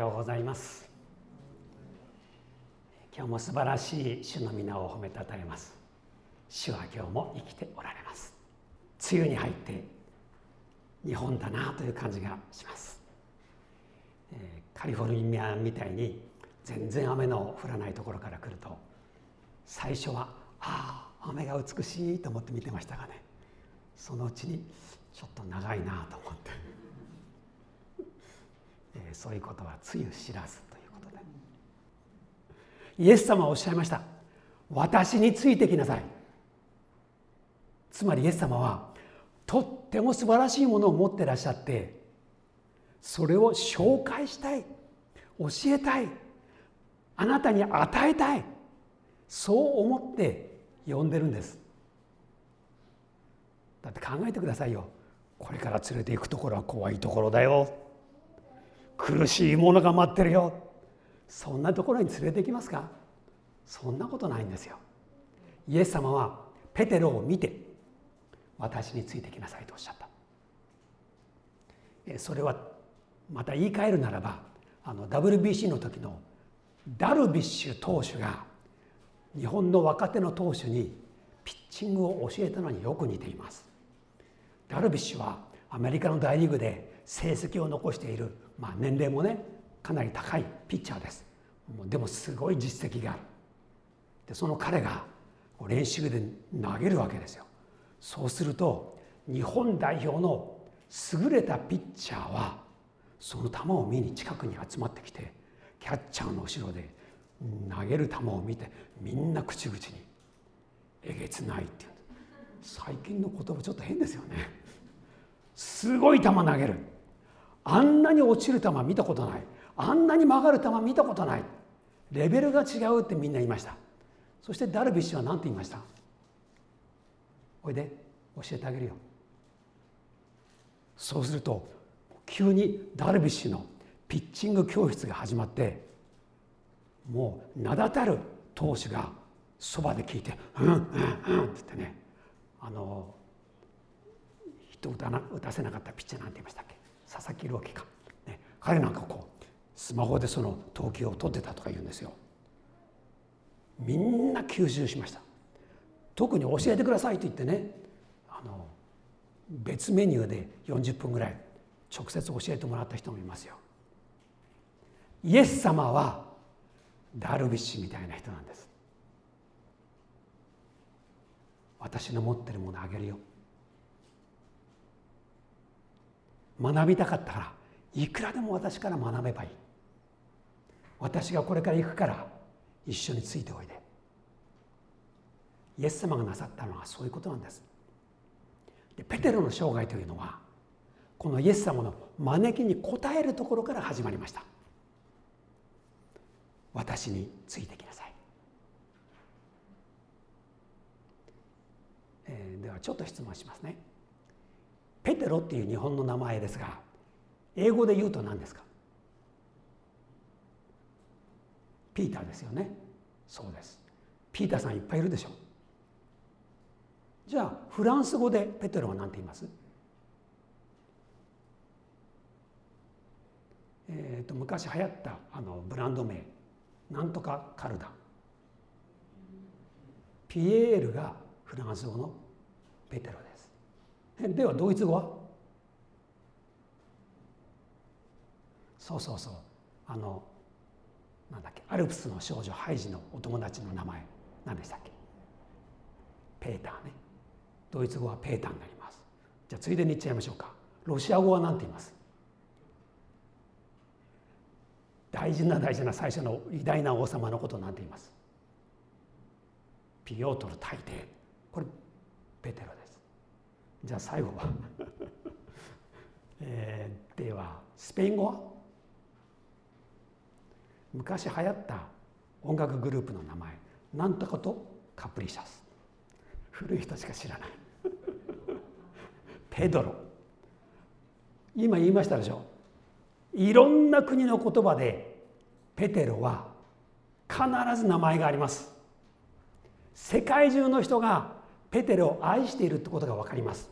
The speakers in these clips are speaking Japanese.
ようございます。今日も素晴らしい主の皆を褒めたたえます。主は今日も生きておられます。梅雨に入って日本だなという感じがします、えー、カリフォルニアみたいに全然雨の降らないところから来ると最初はああ雨が美しいと思って見てましたがねそのうちにちょっと長いなと思って。え、そういうことはつゆ知らずということで。イエス様はおっしゃいました。私についてきなさい。つまりイエス様はとっても素晴らしいものを持ってらっしゃってそれを紹介したい。教えたい。あなたに与えたい。そう思って呼んでるんです。だって考えてくださいよ。これから連れて行くところは怖いところだよ。苦しいものが待ってるよ。そんなところに連れて行きますか？そんなことないんですよ。イエス様はペテロを見て私についてきなさいとおっしゃった。それはまた言い換えるならばあの WBC の時のダルビッシュ投手が日本の若手の投手にピッチングを教えたのによく似ています。ダルビッシュはアメリカの大リーグで成績を残しているまあ、年齢もねかなり高いピッチャーです。でもすごい実績がある。でその彼が練習で投げるわけですよ。そうすると日本代表の優れたピッチャーはその球を見に近くに集まってきてキャッチャーの後ろで投げる球を見てみんな口々に「えげつない」っていう最近の言葉ちょっと変ですよね。すごい球投げる。あんなに落ちる球見たことない。あんなに曲がる球見たことない。レベルが違うってみんな言いました。そしてダルビッシュは何て言いました？おいで教えてあげるよ。そうすると急にダルビッシュのピッチング教室が始まってもう名だたる投手がそばで聞いて「うんうんうん」って言ってねあの人打たせなかったピッチャーなんて言いましたっけ？佐々木朗希か、ね、彼なんかこうスマホでその投球を取ってたとか言うんですよ。みんな吸収しました。特に教えてくださいと言ってねあの別メニューで40分ぐらい直接教えてもらった人もいますよ。イエス様はダルビッシュみたいな人なんです。私の持ってるものあげるよ。学びたかったらいくらでも私から学べばいい。私がこれから行くから一緒についておいで。イエス様がなさったのはそういうことなんです。でペテロの生涯というのはこのイエス様の招きに応えるところから始まりました。私についてきなさい、えー、ではちょっと質問しますね。ペテロっていう日本の名前ですが英語で言うと何ですか？ピーターですよね。そうです。ピーターさんいっぱいいるでしょ。じゃあフランス語でペテロは何て言います？えーと、昔流行ったあのブランド名。なんとかカルダ。ピエールがフランス語のペテロです。ではドイツ語は？そうそうそう。あのなんだっけアルプスの少女ハイジのお友達の名前何でしたっけ？ペーターね。ドイツ語はペーターになります。じゃあついでに言っちゃいましょうか。ロシア語は何て言います？大事な大事な最初の偉大な王様のことを何て言います？ピオートル大帝。これペテロです。じゃあ最後は。えー、ではスペイン語は？昔流行った音楽グループの名前。なんとかと？カプリシャス。古い人しか知らない。ペドロ。今言いましたでしょ？いろんな国の言葉でペテロは必ず名前があります。世界中の人がペテロを愛しているってことが分かります。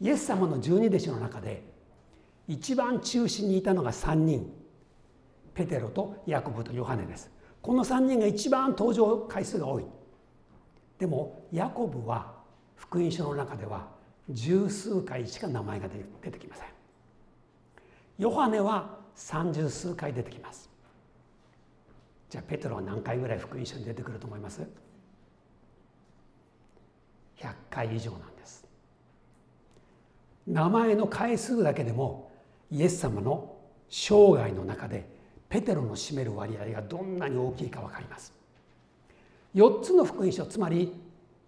イエス様の十二弟子の中で一番中心にいたのが3人。ペテロとヤコブとヨハネです。この3人が一番登場回数が多い。でもヤコブは福音書の中では十数回しか名前が出てきません。ヨハネは三十数回出てきます。じゃあペテロは何回ぐらい福音書に出てくると思います？100回以上なんです。名前の回数だけでもイエス様の生涯の中でペテロの占める割合がどんなに大きいか分かります。4つの福音書つまり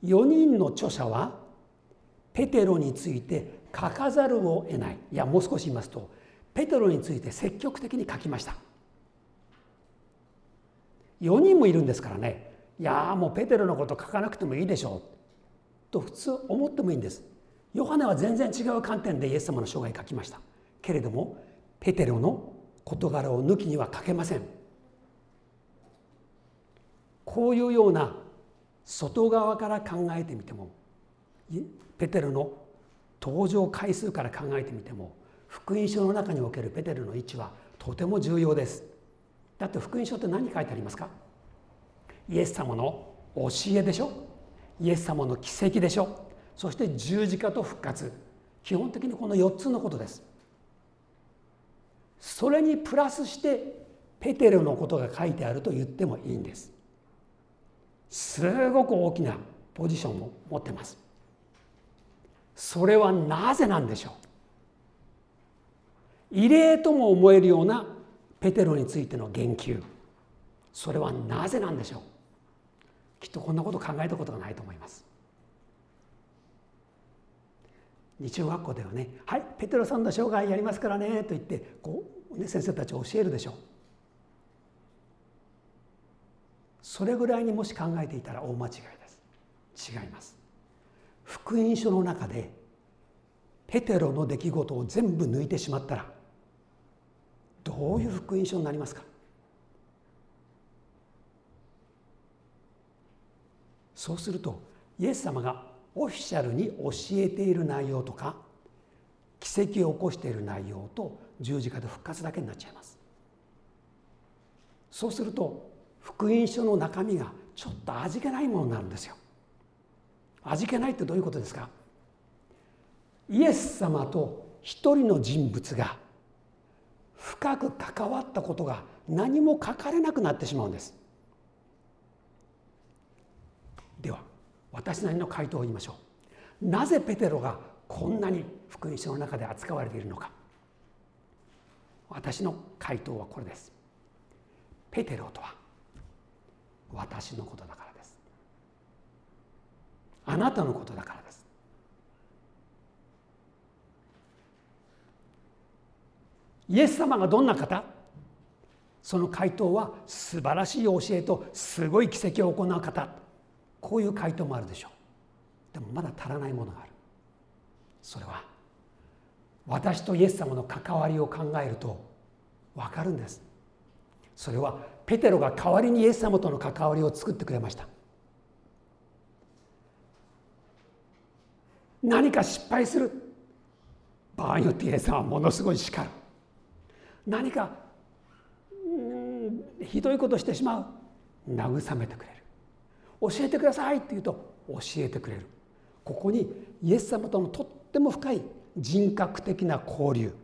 4人の著者はペテロについて書かざるを得ない。いやもう少し言いますとペテロについて積極的に書きました。4人もいるんですからね。いやもうペテロのこと書かなくてもいいでしょう。と普通思ってもいいんです。ヨハネは全然違う観点でイエス様の生涯書きました。けれどもペテロの事柄を抜きには書けません。こういうような外側から考えてみてもペテロの登場回数から考えてみても福音書の中におけるペテロの位置はとても重要です。だって福音書って何書いてありますか？イエス様の教えでしょ？イエス様の奇跡でしょ。そして十字架と復活。基本的にこの4つのことです。それにプラスしてペテロのことが書いてあると言ってもいいんです。すごく大きなポジションを持ってます。それはなぜなんでしょう。異例とも思えるようなペテロについての言及。それはなぜなんでしょう。きっとこんなこと考えたことがないと思います。日曜学校ではね「はいペテロさんの生涯やりますからね」と言ってこう、ね、先生たち教えるでしょう。それぐらいにもし考えていたら大間違いです。違います。福音書の中でペテロの出来事を全部抜いてしまったらどういう福音書になりますか？そうするとイエス様がオフィシャルに教えている内容とか奇跡を起こしている内容と十字架で復活だけになっちゃいます。そうすると福音書の中身がちょっと味気ないものになるんですよ。味気ないってどういうことですか？イエス様と一人の人物が深く関わったことが何も書かれなくなってしまうんです。では私なりの回答を言いましょう。なぜペテロがこんなに福音書の中で扱われているのか。私の回答はこれです。ペテロとは私のことだからです。あなたのことだからです。イエス様がどんな方？その回答は素晴らしい教えとすごい奇跡を行う方。こういう回答もあるでしょう。でもまだ足らないものがある。それは私とイエス様の関わりを考えると分かるんです。それはペテロが代わりにイエス様との関わりを作ってくれました。何か失敗する。場合によってイエス様はものすごい叱る。何かひどいことしてしまう。慰めてくれる。教えてくださいって言うと教えてくれる。ここにイエス様とのとっても深い人格的な交流。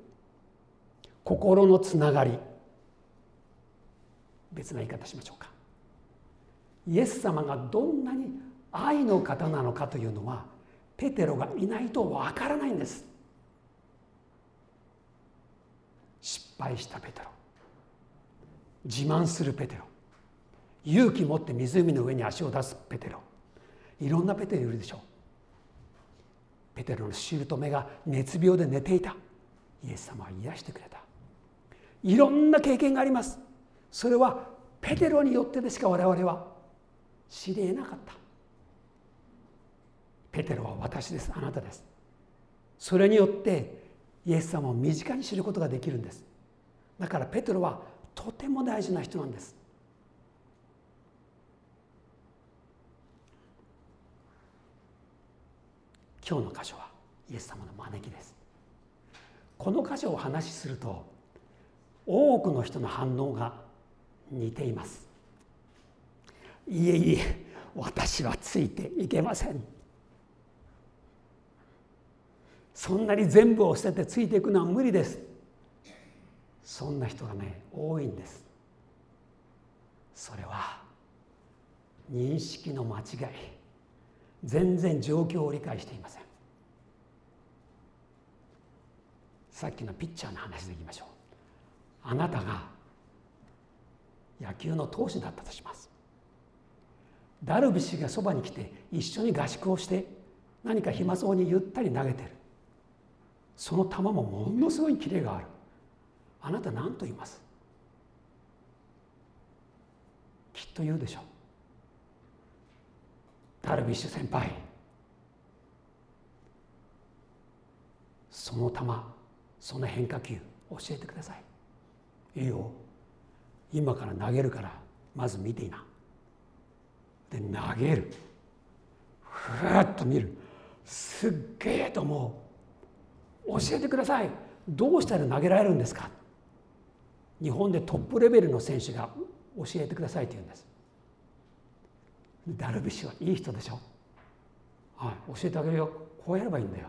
心のつながり。別な言い方しましょうか。イエス様がどんなに愛の方なのかというのはペテロがいないとわからないんです。失敗したペテロ。自慢するペテロ。勇気持って湖の上に足を出すペテロ。いろんなペテロいるでしょう。ペテロの姑が熱病で寝ていた。イエス様は癒してくれた。いろんな経験があります。それはペテロによってでしか我々は知り得なかった。ペテロは私です。あなたです。それによってイエス様を身近に知ることができるんです。だからペテロはとても大事な人なんです。今日の箇所はイエス様の招きです。この箇所を話しすると多くの人の反応が似ています。いえいえ私はついていけません。そんなに全部を捨ててついていくのは無理です。そんな人がね多いんです。それは認識の間違い。全然状況を理解していません。さっきのピッチャーの話でいきましょう。あなたが野球の投手だったとします。ダルビッシュがそばに来て一緒に合宿をして何か暇そうにゆったり投げてる。その球もものすごいキレがある。あなた何と言います？きっと言うでしょう。ダルビッシュ先輩。その球その変化球教えてください。いいよ。今から投げるからまず見ていな。で投げる。ふわっと見る。すっげえと思う。教えてください。どうしたら投げられるんですか。日本でトップレベルの選手が教えてくださいって言うんです。ダルビッシュはいい人でしょ。はい。教えてあげるよ。こうやればいいんだよ。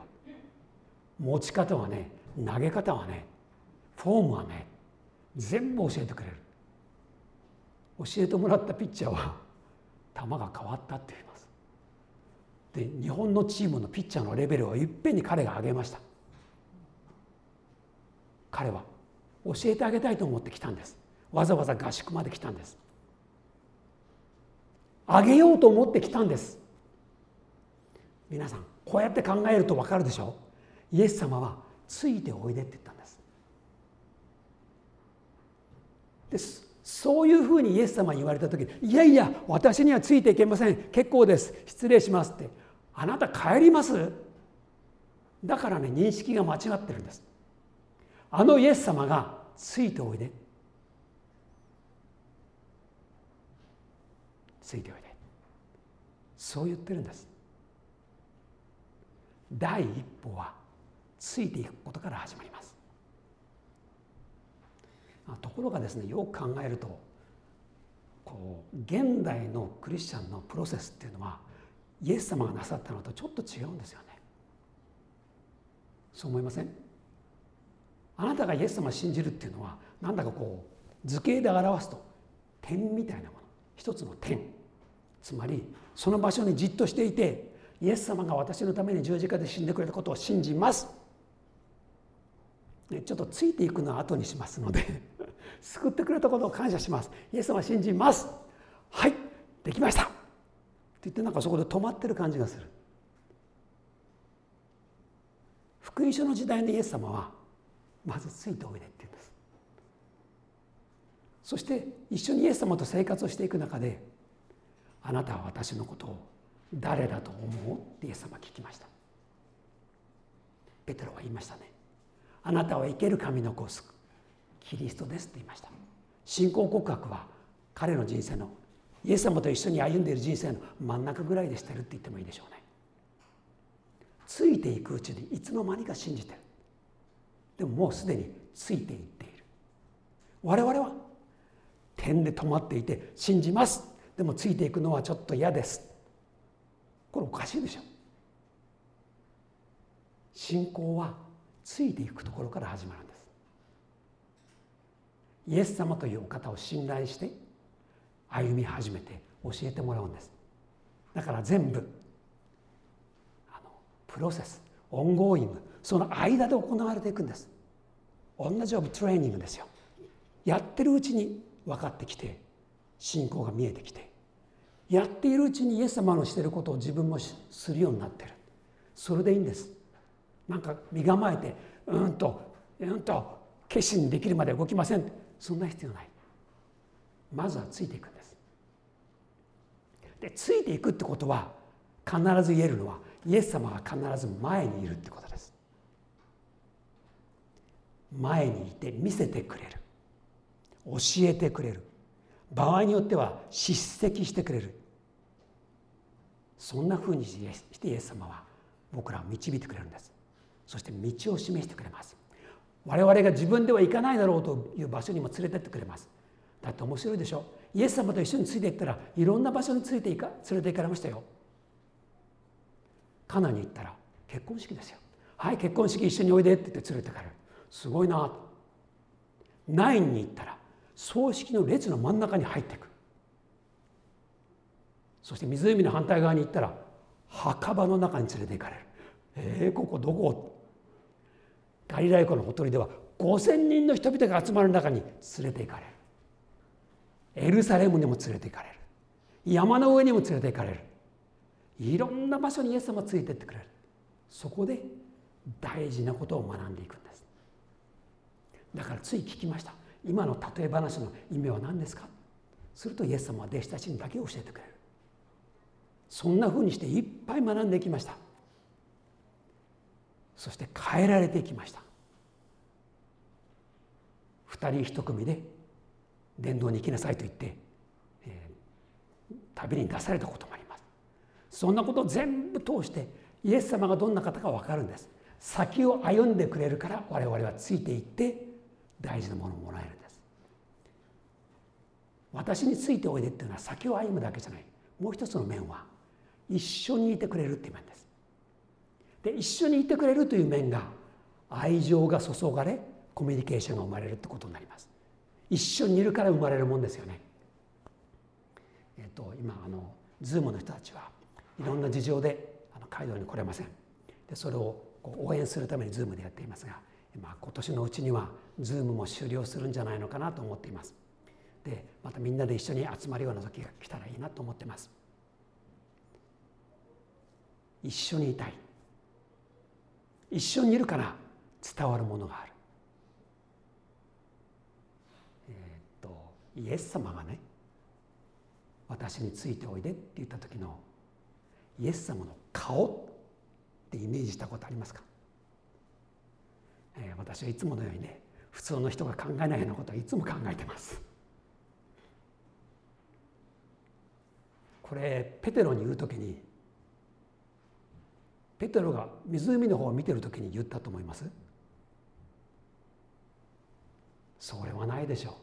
持ち方はね投げ方はねフォームはね全部教えてくれる。教えてもらったピッチャーは球が変わったって言います。で日本のチームのピッチャーのレベルをいっぺんに彼が上げました。彼は教えてあげたいと思って来たんです。わざわざ合宿まで来たんですあげようと思って来たんです。皆さんこうやって考えると分かるでしょ？イエス様はついておいでって言ったんです。ですそういうふうにイエス様に言われた時に「いやいや私にはついていけません。結構です。失礼します」って「あなた帰ります?」だからね認識が間違ってるんです。あのイエス様がついておいで。ついておいで。そう言ってるんです。第一歩はついていくことから始まります。ところがですねよく考えるとこう現代のクリスチャンのプロセスっていうのはイエス様がなさったのとちょっと違うんですよね。そう思いません？あなたがイエス様を信じるっていうのはなんだかこう図形で表すと点みたいなもの。一つの点。つまりその場所にじっとしていてイエス様が私のために十字架で死んでくれたことを信じます。ちょっとついていくのは後にしますので 救ってくれたことを感謝します。イエス様信じます。はいできました。って言ってなんかそこで止まってる感じがする。福音書の時代のイエス様はまずついておいでって言うんです。そして一緒にイエス様と生活をしていく中であなたは私のことを誰だと思う？ってイエス様聞きました。ペテロは言いましたね。あなたは生ける神の子を救う。キリストですって言いました。信仰告白は彼の人生のイエス様と一緒に歩んでいる人生の真ん中ぐらいでしてるって言ってもいいでしょうね。ついていくうちにいつの間にか信じてる。でももうすでについていっている。我々は点で止まっていて信じます。でもついていくのはちょっと嫌です。これおかしいでしょ。信仰はついていくところから始まるんです。イエス様というお方を信頼して歩み始めて教えてもらうんです。だから全部あのプロセス ongoing その間で行われていくんです。同じようにトレーニングですよ。やってるうちに分かってきて信仰が見えてきてやっているうちにイエス様のしてることを自分もするようになってる。それでいいんです。なんか身構えてうんとうんと決心できるまで動きません。そんな必要ない。まずはついていくんです。でついていくってことは必ず言えるのはイエス様が必ず前にいるってことです。前にいて見せてくれる。教えてくれる。場合によっては叱責してくれる。そんなふうにしてイエス様は僕らを導いてくれるんです。そして道を示してくれます。我々が自分では行かないだろうという場所にも連れてってくれます。だって面白いでしょ？イエス様と一緒についていったらいろんな場所についていか連れて行かれましたよ。カナに行ったら結婚式ですよ。はい結婚式一緒においでって言って連れてかれる。すごいな。ナインに行ったら葬式の列の真ん中に入っていく。そして湖の反対側に行ったら墓場の中に連れて行かれる。えー、ここどこ？ガリラヤ湖のほとりでは5,000人の人々が集まる中に連れて行かれる。エルサレムにも連れて行かれる。山の上にも連れて行かれる。いろんな場所にイエス様ついてってくれる。そこで大事なことを学んでいくんです。だからつい聞きました。今の例え話の意味は何ですか？するとイエス様は弟子たちにだけ教えてくれる。そんなふうにしていっぱい学んでいきました。そして変えられてきました。二人一組で伝道に行きなさいと言って、えー、旅に出されたこともあります。そんなことを全部通してイエス様がどんな方か分かるんです。先を歩んでくれるから我々はついていって大事なものをもらえるんです。私についておいでっていうのは先を歩むだけじゃない。もう一つの面は一緒にいてくれるっていう面です。で一緒にいてくれるという面が愛情が注がれコミュニケーションが生まれるってことになります。一緒にいるから生まれるもんですよね。えっ、と今あの Zoom の人たちはいろんな事情であの会堂に来れません。でそれを応援するために Zoom でやっていますがまあ、今年のうちには Zoom も終了するんじゃないのかなと思っています。でまたみんなで一緒に集まるような時が来たらいいなと思ってます。一緒にいたい。一緒にいるから伝わるものがある。え、っとイエス様がね私についておいでって言った時のイエス様の顔ってイメージしたことありますか？えー、私はいつものようにね普通の人が考えないようなことはいつも考えてます。これペテロに言う時にペテロが湖の方を見てる時に言ったと思います？それはないでしょ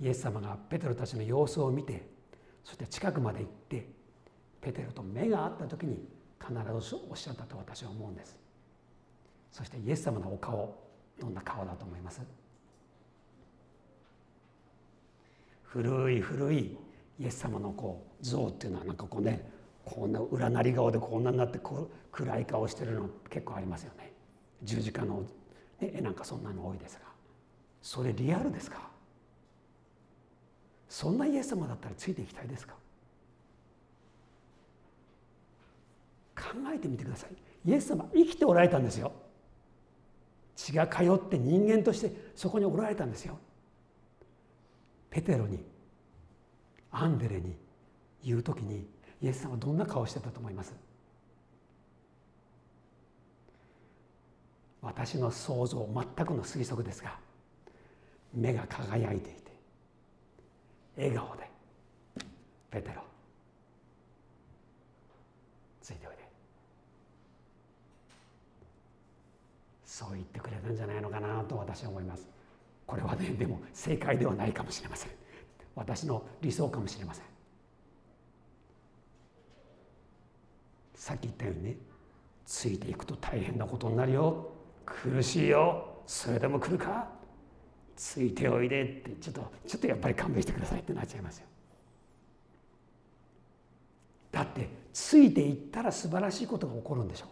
う。イエス様がペテロたちの様子を見てそして近くまで行ってペテロと目が合った時に必ずおっしゃったと私は思うんです。そしてイエス様のお顔どんな顔だと思います？古い古いイエス様のこう像っていうのはなんかこうねこんな裏なり顔でこんなになってこう暗い顔してるの結構ありますよね。十字架の絵なんかそんなの多いですが。それリアルですか？そんなイエス様だったらついていきたいですか？考えてみてください。イエス様生きておられたんですよ。血が通って人間としてそこにおられたんですよ。ペテロにアンデレに言う時にイエス様はどんな顔してたと思います？私の想像全くの推測ですが目が輝いていて笑顔で「ペテロついておいで」そう言ってくれたんじゃないのかなと私は思います。これはねでも正解ではないかもしれません。私の理想かもしれません。さっき言ったようにねついていくと大変なことになるよ。苦しいよ。それでも来るか。ついておいでって。ちょっとちょっとやっぱり勘弁してくださいってなっちゃいますよ。だってついていったら素晴らしいことが起こるんでしょ。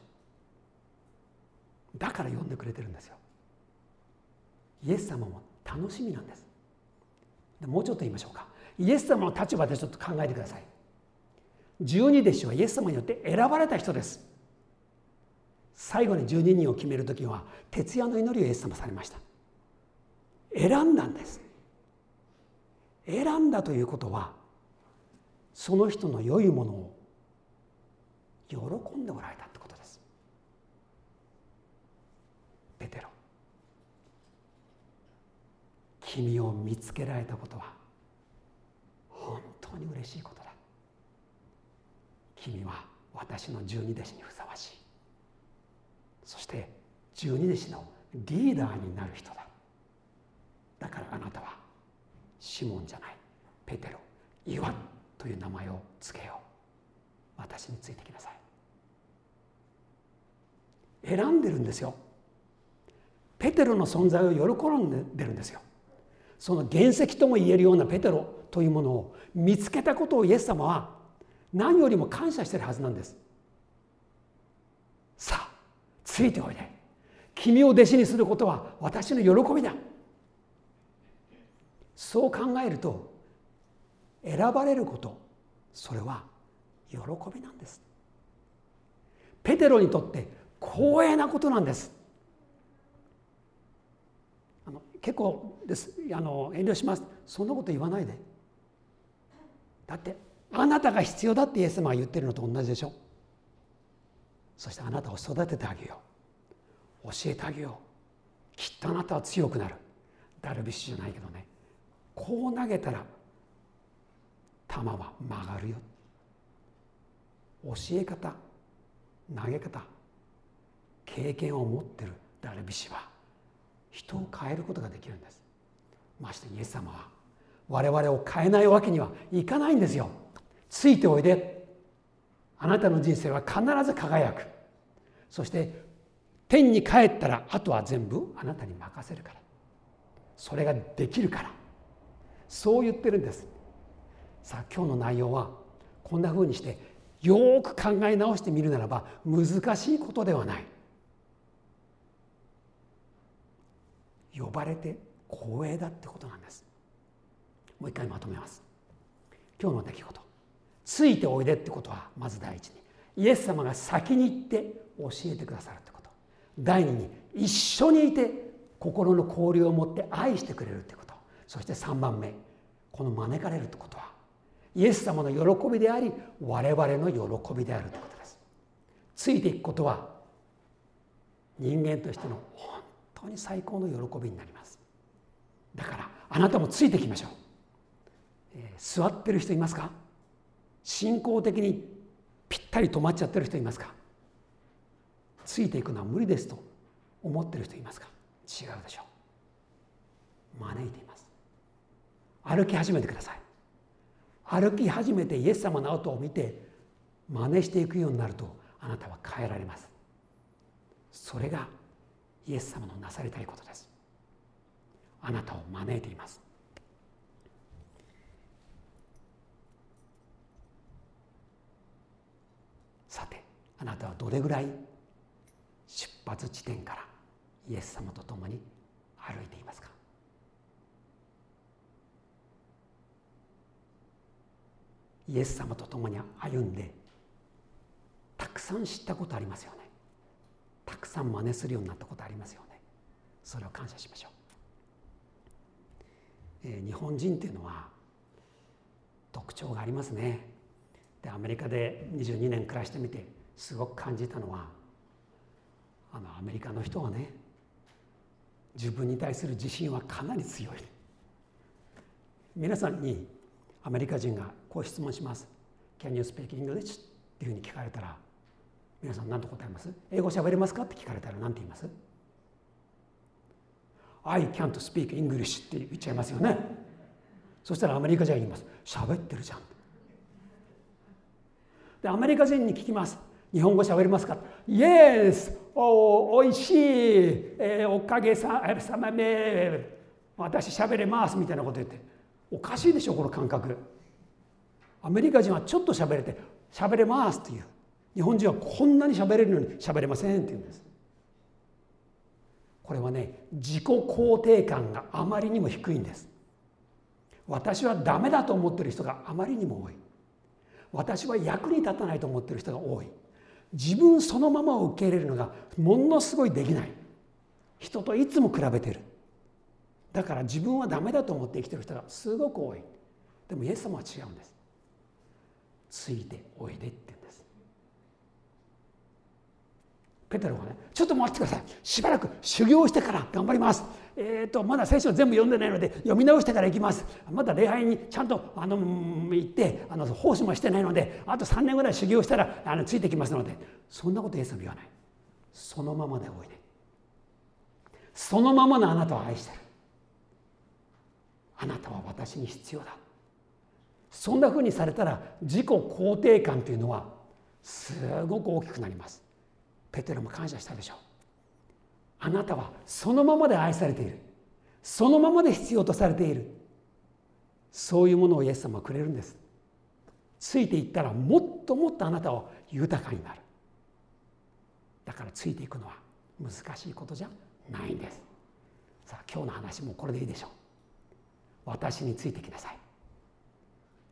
だから呼んでくれてるんですよ。イエス様も楽しみなんです。でもうちょっと言いましょうか。イエス様の立場でちょっと考えてください。十二弟子はイエス様によって選ばれた人です。最後に十二人を決める時は徹夜の祈りをイエス様されました。選んだんです。選んだということはその人の良いものを喜んでおられたってことです。ペテロ。君を見つけられたことは本当に嬉しいことだ。君は私の十二弟子にふさわしい。そして十二弟子のリーダーになる人だ。だからあなたはシモンじゃない。ペテロイワンという名前を付けよう。私についてきなさい。選んでるんですよ。ペテロの存在を喜んでるんですよ。その原石とも言えるようなペテロというものを見つけたことをイエス様は何よりも感謝してるはずなんです。さあついておいで。君を弟子にすることは私の喜びだ。そう考えると選ばれることそれは喜びなんです。ペテロにとって光栄なことなんです。あの結構です。あの遠慮します。そんなこと言わないで。だってあなたが必要だってイエス様が言ってるのと同じでしょ。そしてあなたを育ててあげよう。教えてあげよう。きっとあなたは強くなる。ダルビッシュじゃないけどね。こう投げたら球は曲がるよ。教え方投げ方経験を持ってるダルビッシュは人を変えることができるんです。ましてイエス様は我々を変えないわけにはいかないんですよ。ついておいで。あなたの人生は必ず輝く。そして天に帰ったらあとは全部あなたに任せるから。それができるから。そう言ってるんです。さあ今日の内容はこんなふうにしてよく考え直してみるならば難しいことではない。呼ばれて光栄だってことなんです。もう一回まとめます。今日の出来事。ついておいでってことはまず第一に。イエス様が先に行って教えてくださるってこと。第二に一緒にいて心の交流を持って愛してくれるってこと。そして3番目この招かれるってことはイエス様の喜びであり我々の喜びであるということです。ついていくことは人間としての本当に最高の喜びになります。だからあなたもついていきましょう、えー、座ってる人いますか？信仰的にぴったり止まっちゃってる人いますか？ついていくのは無理ですと思ってる人いますか？違うでしょう。招いています。歩き始めてください。歩き始めてイエス様の後を見て真似していくようになるとあなたは変えられます。それがイエス様のなされたいことです。あなたを招いています。さてあなたはどれぐらい出発地点からイエス様と共に歩いていますか？イエス様と共に歩んでたくさん知ったことありますよね。たくさん真似するようになったことありますよね。それを感謝しましょう、えー、日本人っていうのは特徴がありますね。でアメリカで22年暮らしてみてすごく感じたのはあのアメリカの人はね自分に対する自信はかなり強い。皆さんにアメリカ人がこう質問します「Can you speak English?」っていうふうに聞かれたら皆さん何と答えます？英語喋れますか？って聞かれたら何て言います ?I can't speak English って言っちゃいますよね。そしたらアメリカ人は言います。喋ってるじゃん。でアメリカ人に聞きます。日本語喋れますか ?Yes! おおいしい、えー、おかげささまで私喋れます。みたいなこと言って。おかしいでしょこの感覚。アメリカ人はちょっと喋れて喋れますっていう。日本人はこんなに喋れるのに喋れませんって言うんです。これはね自己肯定感があまりにも低いんです。私はダメだと思ってる人があまりにも多い。私は役に立たないと思ってる人が多い。自分そのままを受け入れるのがものすごいできない。人といつも比べてる。だから自分はダメだと思って生きてる人がすごく多い。でもイエス様は違うんです。ついておいでって言うんですペテロがねちょっと待ってください。しばらく修行してから頑張ります。えっ、ー、とまだ聖書全部読んでないので読み直してから行きます。まだ礼拝にちゃんとあの行ってあの奉仕もしてないのであと3年ぐらい修行したらあのついてきますので。そんなことイエス様言わない。そのままでおいで。そのままのあなたを愛してる。あなたは私に必要だ。そんなふうにされたら自己肯定感というのはすごく大きくなります。ペテロも感謝したでしょう。あなたはそのままで愛されている。そのままで必要とされている。そういうものをイエス様はくれるんです。ついていったらもっともっとあなたは豊かになる。だからついていくのは難しいことじゃないんです。さあ今日の話もこれでいいでしょう。私についてきなさい。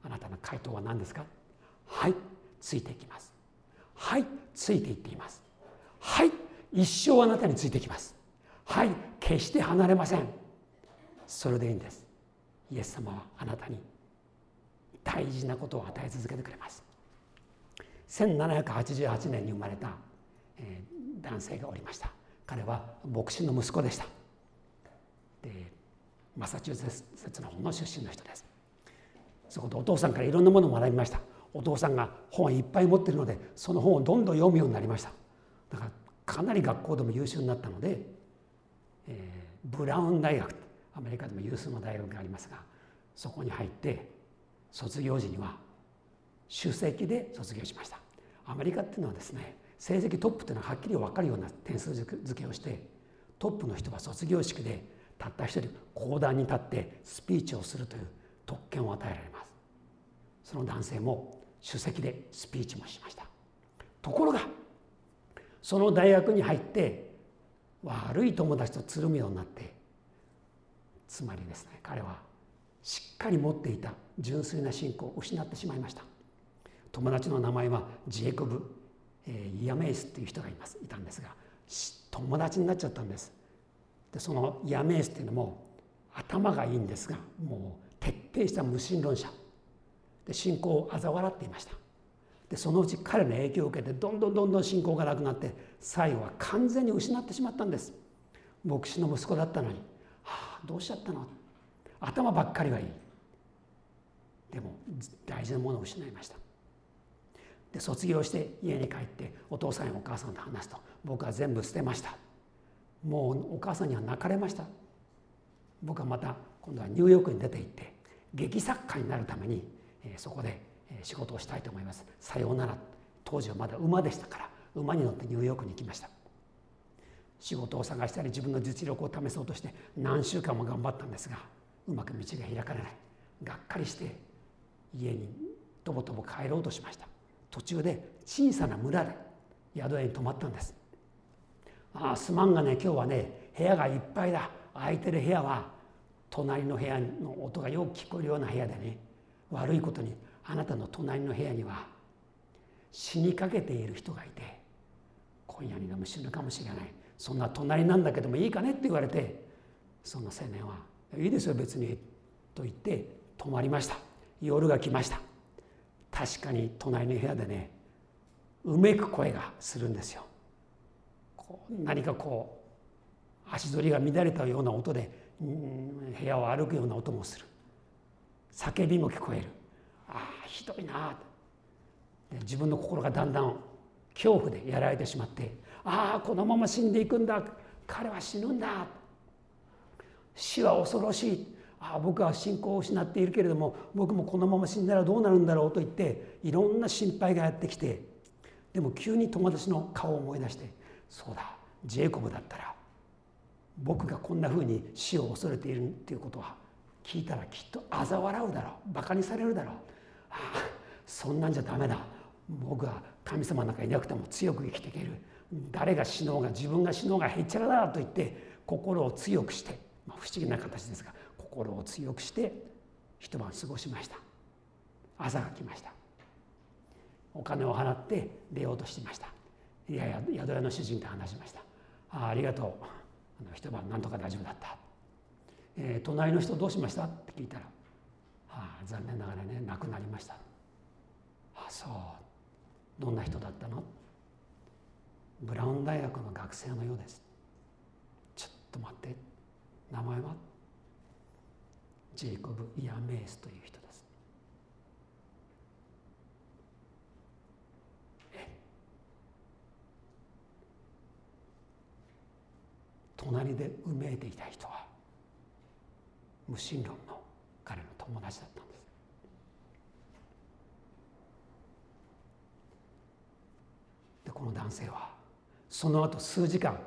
あなたの回答は何ですか？はいついていきます。はいついていっています。はい一生あなたについてきます。はい決して離れません。それでいいんです。イエス様はあなたに大事なことを与え続けてくれます。1788年に生まれた、え、男性がおりました。彼は牧師の息子でした。でマサチューセッツの方の出身の人です。そこでお父さんからいろんなものを学びました。お父さんが本をいっぱい持ってるのでその本をどんどん読むようになりました。かなり学校でも優秀になったので、えー、ブラウン大学アメリカでも有数の大学がありますがそこに入って卒業時には首席で卒業しました。アメリカっていうのはですね成績トップっていうのははっきり分かるような点数付けをしてトップの人は卒業式でたった一人講談に立ってスピーチをするという特権を与えられます。その男性も首席でスピーチもしました。ところがその大学に入って悪い友達とつるむようになってつまりですね彼はしっかり持っていた純粋な信仰を失ってしまいました。友達の名前はジェイコブ、えー、イヤメイスっていう人がいますいたんですが友達になっちゃったんです。でそのイヤメイスっていうのも頭がいいんですがもう徹底した無神論者。で信仰を嘲笑っていました。でそのうち彼の影響を受けてどんどんどんどん信仰がなくなって最後は完全に失ってしまったんです。牧師の息子だったのに「はあどうしちゃったの?」頭ばっかりはいい。でも大事なものを失いました。で卒業して家に帰ってお父さんやお母さんと話すと僕は全部捨てました。もうお母さんには泣かれました。僕はまた今度はニューヨークに出て行って劇作家になるためにそこで仕事をしたいと思います。さようなら。当時はまだ馬でしたから馬に乗ってニューヨークに行きました。仕事を探したり自分の実力を試そうとして何週間も頑張ったんですがうまく道が開かれない。がっかりして家にとぼとぼ帰ろうとしました。途中で小さな村で宿屋に泊まったんです。ああすまんがね今日はね部屋がいっぱいだ。空いてる部屋は隣の部屋の音がよく聞こえるような部屋でね悪いことにあなたの隣の部屋には死にかけている人がいて今夜にでも死ぬかもしれない。そんな隣なんだけどもいいかねって言われてその青年はいいですよ別にと言って泊まりました。夜が来ました。確かに隣の部屋でねうめく声がするんですよ。こう何かこう足取りが乱れたような音で部屋を歩くような音もする。叫びも聞こえる。ああひどいな自分の心がだんだん恐怖でやられてしまってああこのまま死んでいくんだ彼は死ぬんだ死は恐ろしいああ僕は信仰を失っているけれども僕もこのまま死んだらどうなるんだろうと言っていろんな心配がやってきてでも急に友達の顔を思い出してそうだジェイコブだったら僕がこんなふうに死を恐れているっていうことは聞いたらきっと嘲笑うだろうバカにされるだろうそんなんじゃダメだ。僕は神様なんかいなくても強く生きていける。誰が死のうが自分が死のうがへっちゃらだと言って心を強くしてまあ、不思議な形ですが心を強くして一晩過ごしました。朝が来ました。お金を払って出ようとしていました。いやいや宿屋の主人と話しました。あありがとう。あの一晩なんとか大丈夫だった、えー、隣の人どうしました？って聞いたらああ残念ながらね亡くなりました。あそう。どんな人だったの？ブラウン大学の学生のようです。ちょっと待って。名前は？ジェイコブ・イアメイスという人です。隣でうめいていた人は無神論の彼の友達だったんです。でこの男性はその後数時間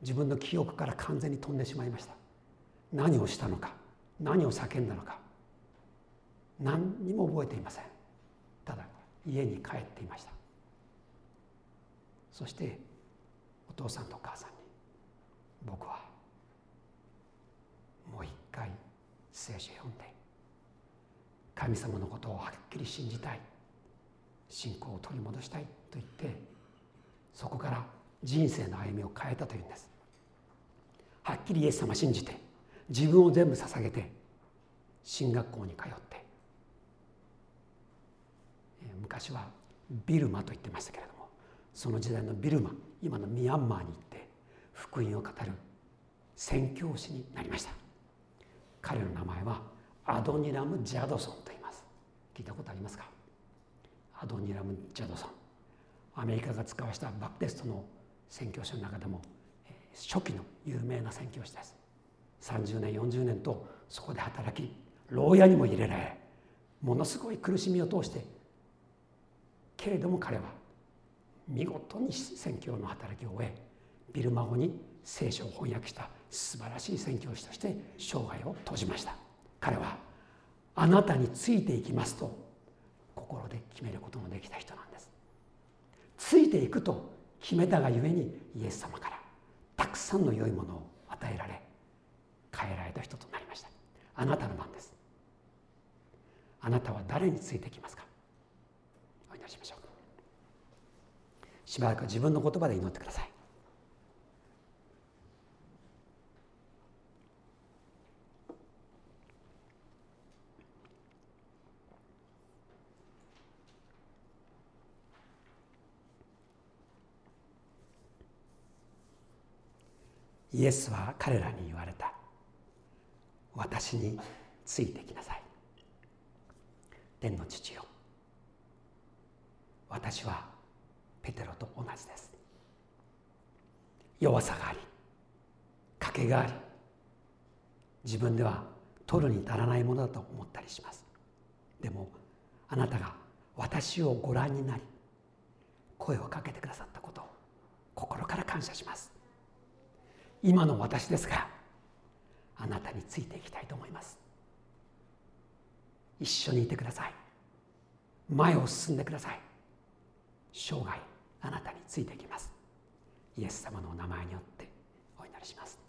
自分の記憶から完全に飛んでしまいました。何をしたのか何を叫んだのか何にも覚えていません。ただ家に帰っていました。そしてお父さんとお母さんに僕はもう一回聖書読んで神様のことをはっきり信じたい信仰を取り戻したいと言ってそこから人生の歩みを変えたというんです。はっきりイエス様信じて自分を全部捧げて進学校に通って昔はビルマと言ってましたけれどもその時代のビルマ今のミャンマーに行って福音を語る宣教師になりました。彼の名前はアドニラム・ジャドソンと言います。聞いたことありますか？アドニラム・ジャドソン。アメリカが使わしたバプテストの宣教師の中でも初期の有名な宣教師です。30年40年とそこで働き牢屋にも入れられものすごい苦しみを通してけれども彼は見事に宣教の働きを終えビルマ語に聖書を翻訳した。素晴らしい宣教師として生涯を閉じました。彼はあなたについていきますと心で決めることのできた人なんです。ついていくと決めたがゆえにイエス様からたくさんの良いものを与えられ変えられた人となりました。あなたの番です。あなたは誰についてきますか？お祈りしましょう。しばらく自分の言葉で祈ってください。イエスは彼らに言われた。私についてきなさい。天の父よ。私はペテロと同じです。弱さがあり賭けがあり自分では取るに足らないものだと思ったりします。でもあなたが私をご覧になり声をかけてくださったことを心から感謝します。今の私ですがあなたについていきたいと思います。一緒にいてください。前を進んでください。生涯あなたについていきます。イエス様のお名前によってお祈りします。